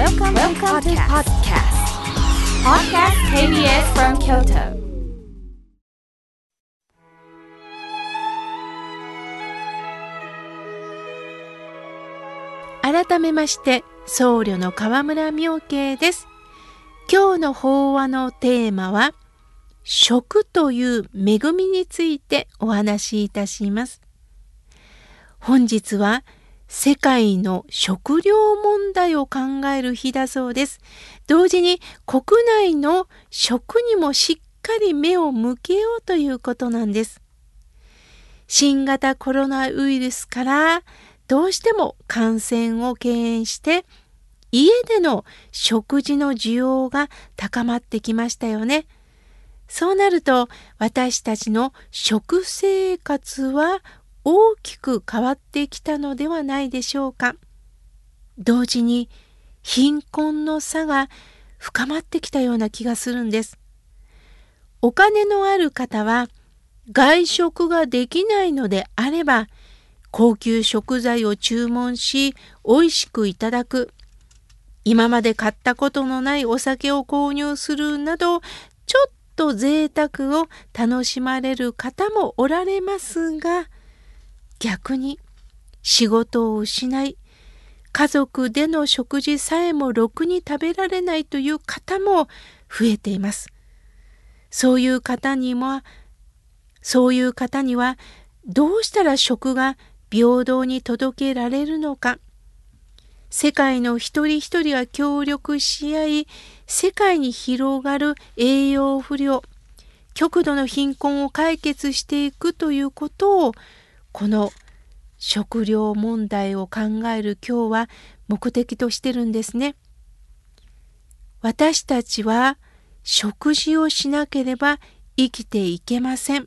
Welcome, Welcome to podcast. Podcast KBS from Kyoto. 改めまして僧侶の河村明慶です今日の法話のテーマは食という恵みについてお話しいたします本日は世界の食料問題を考える日だそうです。同時に国内の食にもしっかり目を向けようということなんです。新型コロナウイルスからどうしても感染を敬遠して家での食事の需要が高まってきましたよね。そうなると私たちの食生活は大きく変わってきたのではないでしょうか。同時に貧困の差が深まってきたような気がするんです。お金のある方は外食ができないのであれば高級食材を注文し美味しくいただく今まで買ったことのないお酒を購入するなどちょっと贅沢を楽しまれる方もおられますが逆に仕事を失い家族での食事さえもろくに食べられないという方も増えています。そういう方にもそういう方にはどうしたら食が平等に届けられるのか世界の一人一人が協力し合い世界に広がる栄養不良極度の貧困を解決していくということをこの食料問題を考える今日は目的としてるんですね。私たちは食事をしなければ生きていけません。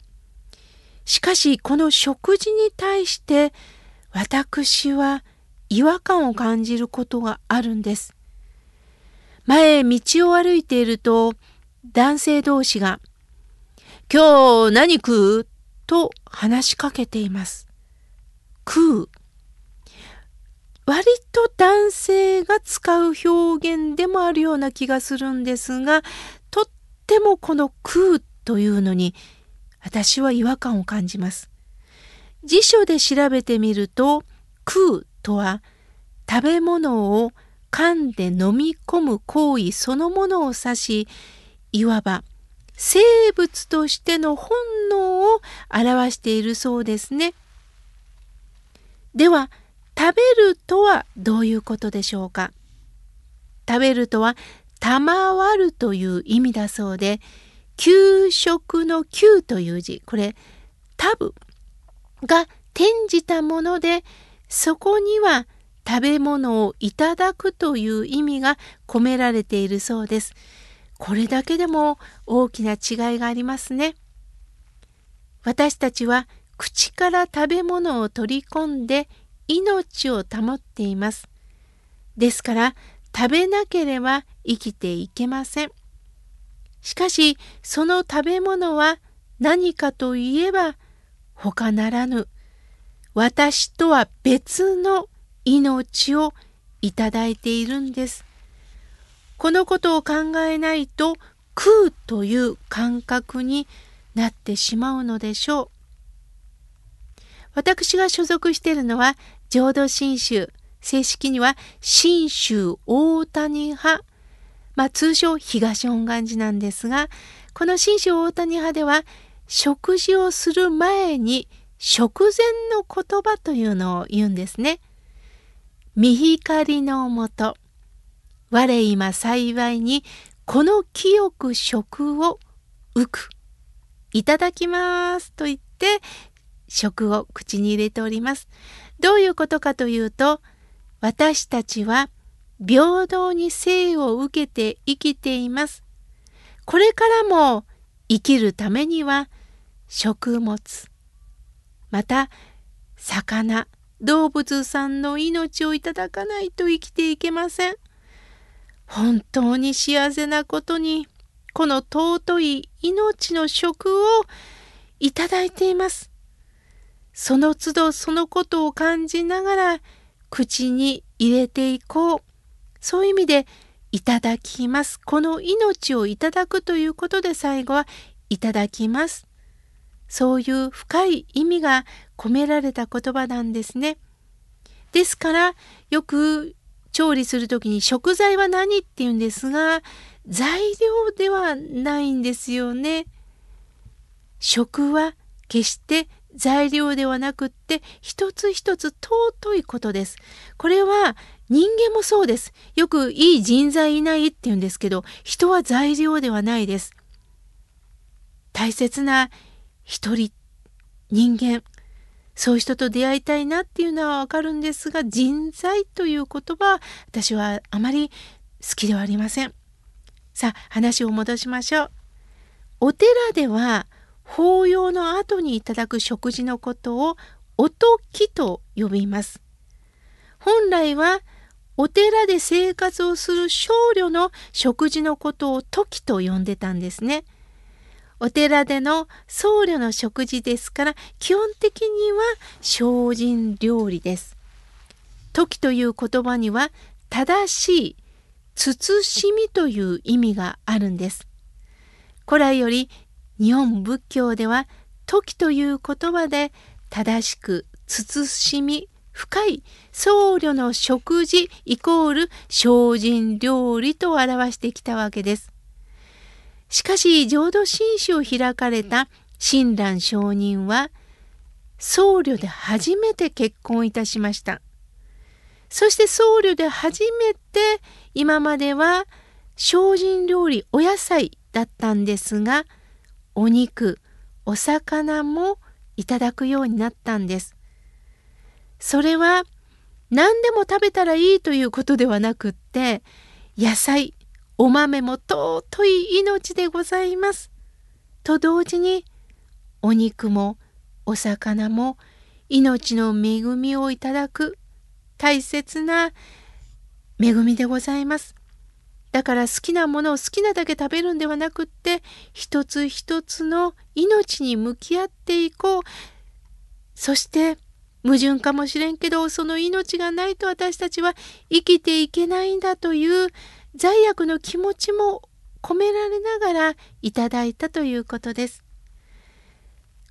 しかしこの食事に対して私は違和感を感じることがあるんです。前道を歩いていると男性同士が「今日何食う?」と話しかけています。食う。割と男性が使う表現でもあるような気がするんですが、とってもこの食うというのに私は違和感を感じます。辞書で調べてみると、食うとは食べ物を噛んで飲み込む行為そのものを指し、いわば生物としての本能を表しているそうですね。では食べるとはどういうことでしょうか？食べるとは賜るという意味だそうで給食の給という字これタブが転じたものでそこには食べ物をいただくという意味が込められているそうです。これだけでも大きな違いがありますね。私たちは口から食べ物を取り込んで命を保っています。ですから食べなければ生きていけません。しかしその食べ物は何かといえば他ならぬ私とは別の命をいただいているんです。このことを考えないと食うという感覚になってしまうのでしょう。私が所属しているのは浄土真宗、正式には真宗大谷派、まあ、通称東本願寺なんですが、この真宗大谷派では食事をする前に食前の言葉というのを言うんですね。見光のもと、我今幸いにこの清く食を浮く。いただきますと言って食を口に入れております。どういうことかというと私たちは平等に生を受けて生きています。これからも生きるためには食物また魚動物さんの命をいただかないと生きていけません。本当に幸せなことにこの尊い命の食をいただいています。その都度そのことを感じながら口に入れていこう。そういう意味でいただきます。この命をいただくということで最後はいただきます。そういう深い意味が込められた言葉なんですね。ですからよく調理する時に食材は何って言うんですが材料ではないんですよね。食は決して材料ではなくって一つ一つ尊いことです。これは人間もそうです。よくいい人材いないって言うんですけど人は材料ではないです。大切な一人人間そういう人と出会いたいなっていうのはわかるんですが人材という言葉私はあまり好きではありません。さあ話を戻しましょう。お寺では法要の後にいただく食事のことをおときと呼びます。本来はお寺で生活をする僧侶の食事のことを時と呼んでたんですね。お寺での僧侶の食事ですから基本的には精進料理です。時という言葉には正しい慎みという意味があるんです。古来より日本仏教では時という言葉で正しく慎み深い僧侶の食事イコール精進料理と表してきたわけです。しかし浄土真宗を開かれた親鸞上人は僧侶で初めて結婚いたしました。そして僧侶で初めて今までは精進料理お野菜だったんですがお肉お魚もいただくようになったんです。それは何でも食べたらいいということではなくって野菜お豆も尊い命でございます。と同時にお肉もお魚も命の恵みをいただく大切な恵みでございます。だから好きなものを好きなだけ食べるんではなくって一つ一つの命に向き合っていこう。そして矛盾かもしれんけどその命がないと私たちは生きていけないんだという罪悪の気持ちも込められながらいただいたということです。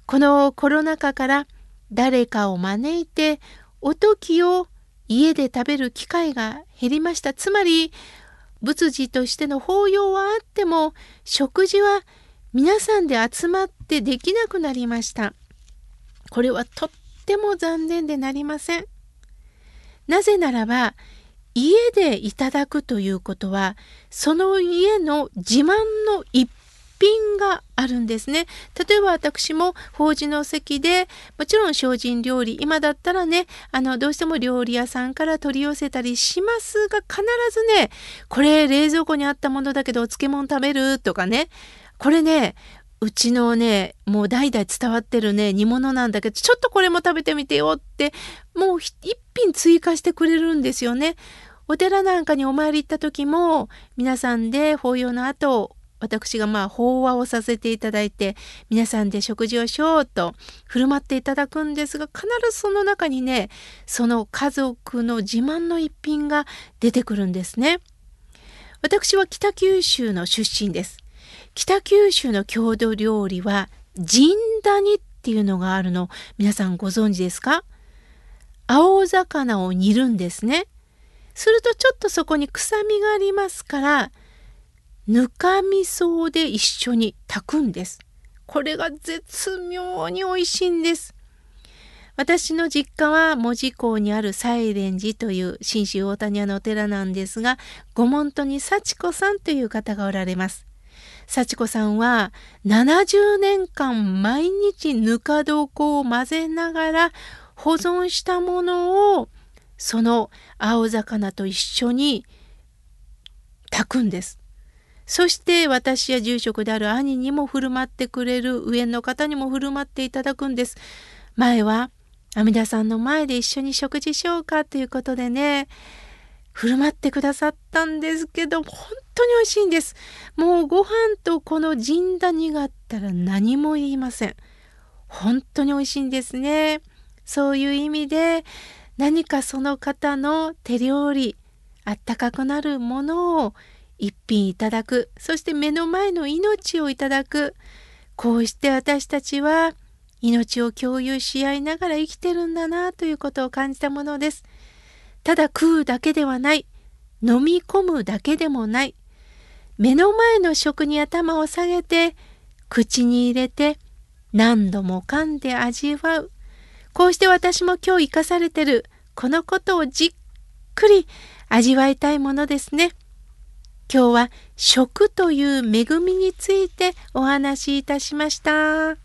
このコロナ禍から誰かを招いておときを家で食べる機会が減りました。つまり仏事としての法要はあっても食事は皆さんで集まってできなくなりました。これはとっても残念でなりません。なぜならば家でいただくということはその家の自慢の一品があるんですね。例えば私も法事の席でもちろん精進料理今だったらねあのどうしても料理屋さんから取り寄せたりしますが必ずねこれ冷蔵庫にあったものだけどお漬物食べるとかねこれねうちのね、もう代々伝わってるね、煮物なんだけど、ちょっとこれも食べてみてよって、もう一品追加してくれるんですよね。お寺なんかにお参り行った時も、皆さんで法要の後、私がまあ法話をさせていただいて、皆さんで食事をしようと振る舞っていただくんですが、必ずその中にね、その家族の自慢の一品が出てくるんですね。私は北九州の出身です。北九州の郷土料理はジンダニっていうのがあるの皆さんご存知ですか？青魚を煮るんですね。するとちょっとそこに臭みがありますからぬかみ噌で一緒に炊くんです。これが絶妙に美味しいんです。私の実家は門司港にある西蓮寺という信州大谷屋のお寺なんですが、御門徒に幸子さんという方がおられます。幸子さんは70年間毎日ぬか床を混ぜながら保存したものをその青魚と一緒に炊くんです。そして私や住職である兄にも振る舞ってくれる上の方にも振る舞っていただくんです。前は阿弥陀さんの前で一緒に食事しようかということでね振る舞ってくださったんですけど本当に美味しいんです。もうご飯とこの陣ダニがあったら何も言いません。本当に美味しいんですね。そういう意味で何かその方の手料理あったかくなるものを一品いただく。そして目の前の命をいただく。こうして私たちは命を共有し合いながら生きてるんだなということを感じたものです。ただ食うだけではない。飲み込むだけでもない。目の前の食に頭を下げて、口に入れて、何度も噛んで味わう。こうして私も今日生かされてる、このことをじっくり味わいたいものですね。今日は食という恵みについてお話しいたしました。